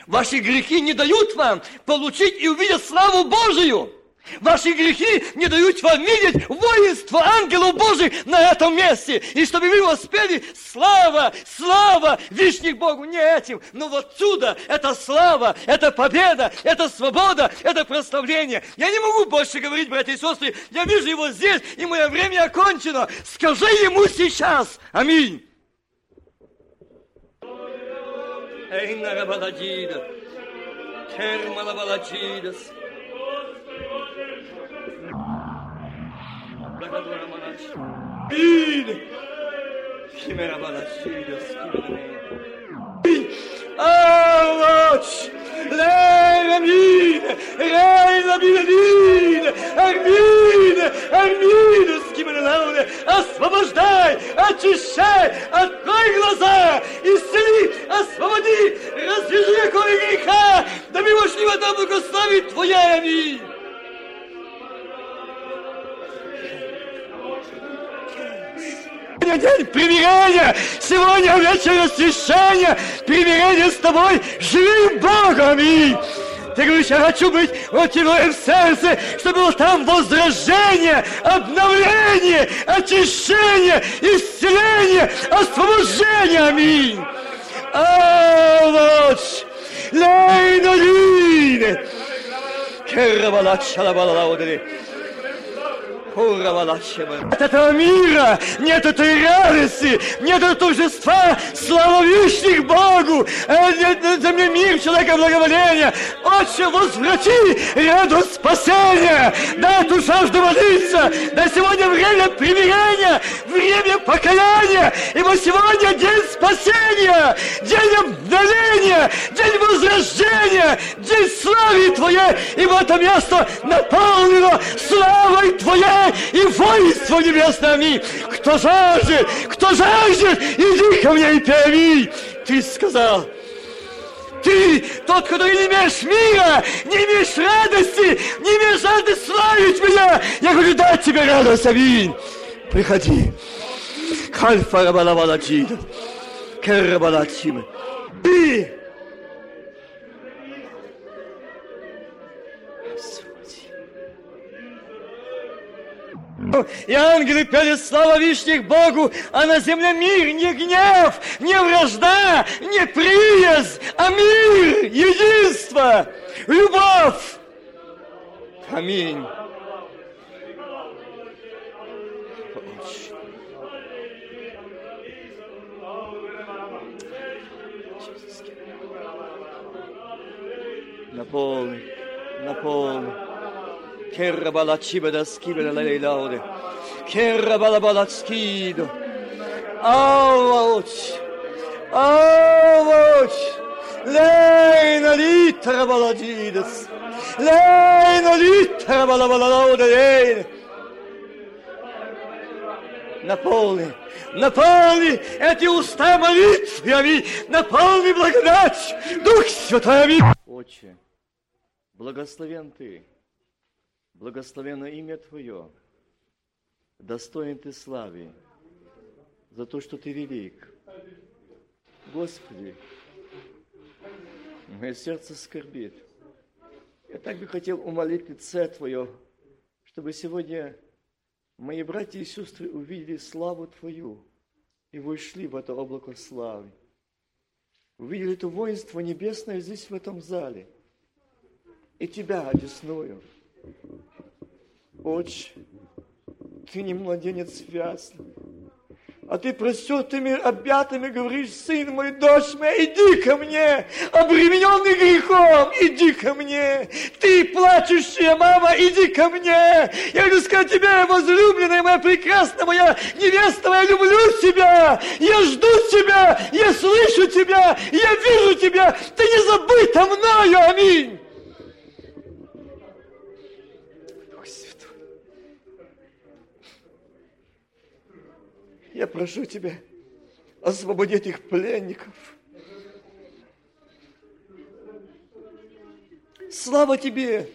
Ваши грехи не дают вам получить и увидеть славу Божию. Ваши грехи не дают вам видеть воинство ангелов Божьих на этом месте. И чтобы вы воспели слава, слава, вишних Богу, не этим, но вот отсюда это слава, это победа, это свобода, это прославление. Я не могу больше говорить, братья и сестры, я вижу его здесь, и мое время окончено. Скажи ему сейчас. Аминь. Эй, нарабаладида, термалабаладидас. Bine! Chimera Balachillos, Avaç! Leramin! Reina Biladin! Армин! Армин! Скимена Освобождай! Очищай! Открой глаза! Исцели! Освободи! Развяжи около греха! Да в это благословить Твоя! Аминь! Сегодня день примирения, сегодня вечер освящения, примирение с тобой, живи Богом, аминь. Ты говоришь, я хочу быть вот в сердце, чтобы было там возражение, обновление, очищение, исцеление, освобождение. Аминь. Аллач, лейна лин. Керабалат шалабалаудри. От этого мира нет этой радости, нет этого торжества, слава вишних Богу, э, нет на земле мир, человека благоволения. Отче, возврати радость спасения, дай эту жажду молиться, да сегодня время примирения, время покаяния, ибо сегодня день спасения, день обновления, день возрождения, день славы Твоей, ибо это место наполнено славой Твоей, и воинство небесное, аминь. Кто жаждет, кто жаждет, иди ко мне и пей, Ты сказал, ты, тот, который не имеешь мира, не имеешь радости, не имеешь жажды славить меня, я говорю, дать тебе радость, аминь. Приходи. Хальфа рабалавалачида. Керрабалачима. Ты И ангелы пели слава вишних Богу, а на земле мир, не гнев, не вражда, не приезд, а мир, единство, любовь. Аминь. Наполни, наполни. Керра балачиба да скиба да лейлауде. Керра балабалацкидо. Ауч! Ауч! Lejna litera baladžides. Lejna litera balabalaude lejne. Наполни, наполни эти уста молитвами, наполни благодать, Дух Святой. Отче, благословен Ты, благословено имя Твое, достоин Ты славы за то, что Ты велик. Господи, мое сердце скорбит. Я так бы хотел умолить лице Твое, чтобы сегодня мои братья и сестры увидели славу Твою и вошли в это облако славы. Увидели это воинство небесное здесь, в этом зале. И Тебя одесную. Отче, Ты не младенец вяз, а ты простертыми объятыми говоришь, сын мой, дочь моя, иди ко мне, обремененный грехом, иди ко мне. Ты плачущая мама, иди ко мне. Я хочу сказать тебе, возлюбленная моя прекрасная моя невеста, я люблю тебя, я жду тебя, я слышу тебя, я вижу тебя, ты не забыта мною, аминь. Я прошу Тебя, освободи этих пленников. Слава Тебе!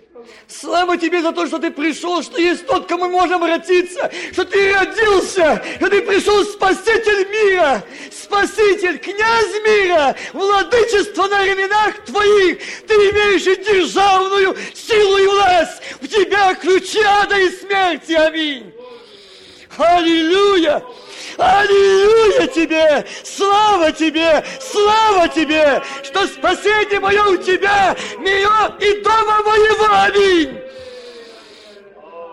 Слава Тебе за то, что Ты пришел, что есть тот, к кому мы можем обратиться, что Ты родился, что Ты пришел Спаситель мира, Спаситель, князь мира, владычество на ременах Твоих. Ты имеешь державную силу и власть. В Тебя ключи ада и смерти. Аминь. Аллилуйя! Аллилуйя тебе! Слава тебе! Слава тебе! Что спасение мое у тебя, мое и дома моего! Аминь!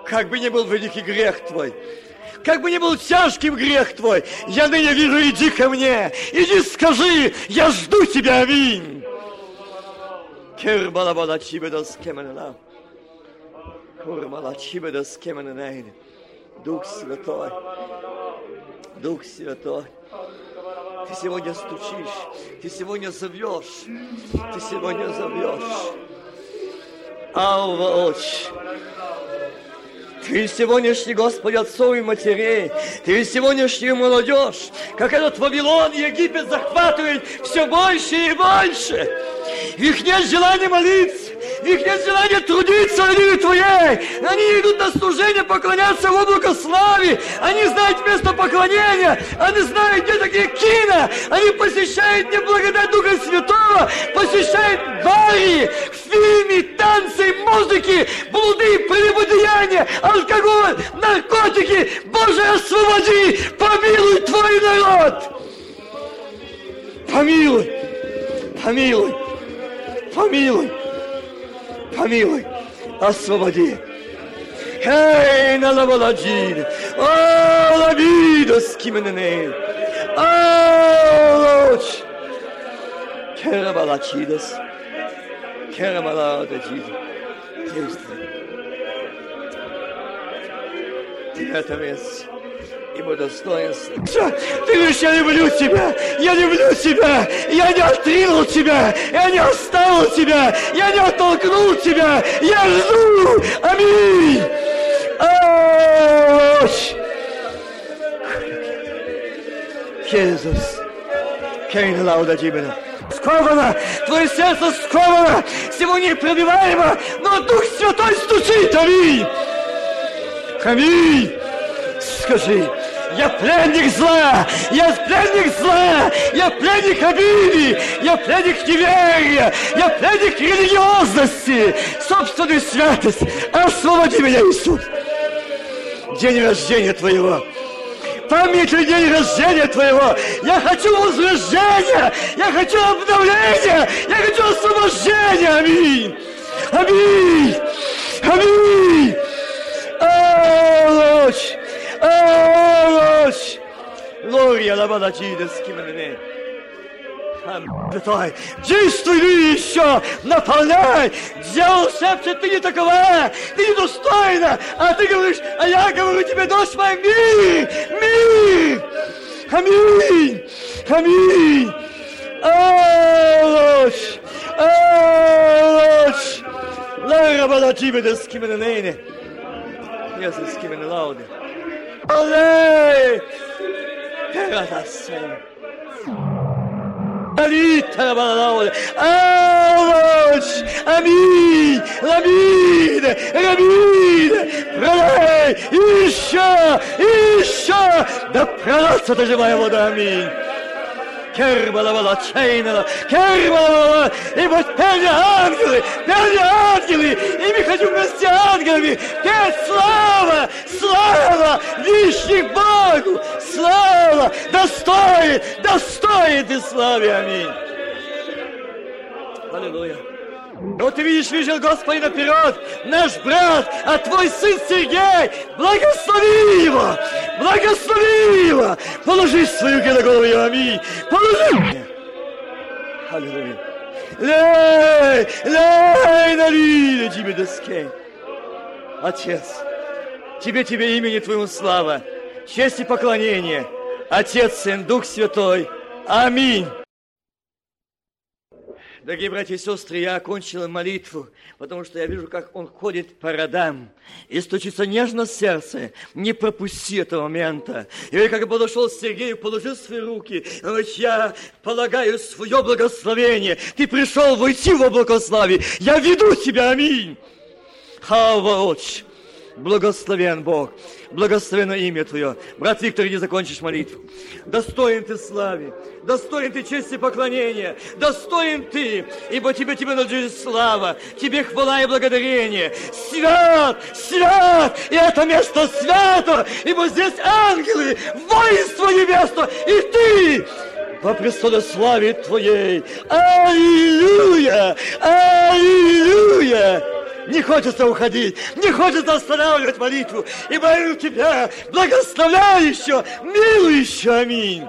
Как бы ни был великий грех твой, как бы ни был тяжким грех твой, я ныне вижу, иди ко мне, иди скажи, я жду тебя, аминь. Кербалабала чибедас кеменена. Курмала чибедас кеменена. Дух Святой, Дух Святой, Ты сегодня стучишь, Ты сегодня зовешь, Ты сегодня зовешь. Алва Отче, ты сегодняшний Господь отцов и матерей, ты сегодняшнюю молодежь, как этот Вавилон, Египет захватывает все больше и больше. Их нет желания молиться, их нет желания трудиться ради Твоей. Они идут на служение поклоняться в облако славы. Они знают место поклонения. Они знают, где такие кина. Они посещают не благодать Духа Святого, посещают бары, фильмы, танцы, музыки, блуды, прелюбодеяния, алкоголь, наркотики. Боже, освободи, помилуй Твой народ. Помилуй, помилуй, помилуй помилуй, освободи. Эй, на лаваладжин, о, лавидо скименене, о, лоч, керабалачидас, керабалададжид, действуй. Это место ибо достоинство. Ты говоришь, я люблю тебя, я люблю тебя, я не отринул тебя, я не оставил тебя, я не оттолкнул тебя, я жду. Аминь. Ось. Иисус, Кейн Лауда Джибена. Сковано, твое сердце сковано, сегодня непробиваемо, но Дух Святой стучит, аминь. Аминь. Скажи, я пленник зла! Я пленник зла! Я пленник обиды! Я пленник неверия! Я пленник религиозности! Собственную святость! Освободи меня, Иисус! День рождения Твоего! памятный день рождения Твоего. Я хочу возрождения, я хочу обновления, я хочу освобождения. Аминь. Аминь. Аминь. О, Gloria la bada Jesus, Святой, действуй ли еще, наполняй, дьявол шепчет, ты не такова, ты не достойна, а ты говоришь, а я говорю тебе, дочь моя, мир, мир, аминь, аминь, Алош, Алош, Lara bada cibede skimene neyne, Yazı skimene laude, Oley, Peratassene, Alita balaude, Alosh, Ami, Lamide, Lamide, Пролей, еще, еще, да пролаться доживая вода, аминь. Кербалавала, Чейнала, Кербалавала, и вот пели ангелы, пели ангелы, и мы хотим вместе ангелами петь слава, слава, вещи Богу, слава, достоин, достоин ты славы, аминь. Аллилуйя. Вот ты видишь, видел Господи наперед, наш брат, а твой сын Сергей, благослови его, благослови его, положи свою руки на голову его, аминь, положи. Аллилуйя. Лей, лей, налили тебе доске. Отец, тебе, тебе имени Твоему слава, честь и поклонение. Отец, Сын, Дух Святой. Аминь. Дорогие братья и сестры, я окончил молитву, потому что я вижу, как он ходит по родам и стучится нежно сердце. Не пропусти этого момента. И как подошел Сергей, положил свои руки, говорит, я полагаю свое благословение. Ты пришел войти в облако славы. Я веду тебя, аминь. Хаваоч. Благословен Бог, благословено имя Твое. Брат Виктор, не закончишь молитву. Достоин Ты славы, достоин Ты чести поклонения, достоин Ты, ибо Тебе, Тебе надлежит слава, Тебе хвала и благодарение. Свят, свят, и это место свято, ибо здесь ангелы, воинство небесно, и Ты, по престоле славе Твоей. Аллилуйя! Аллилуйя! Не хочется уходить, не хочется останавливать молитву. И молю Тебя, благословляю еще, милуй еще, аминь.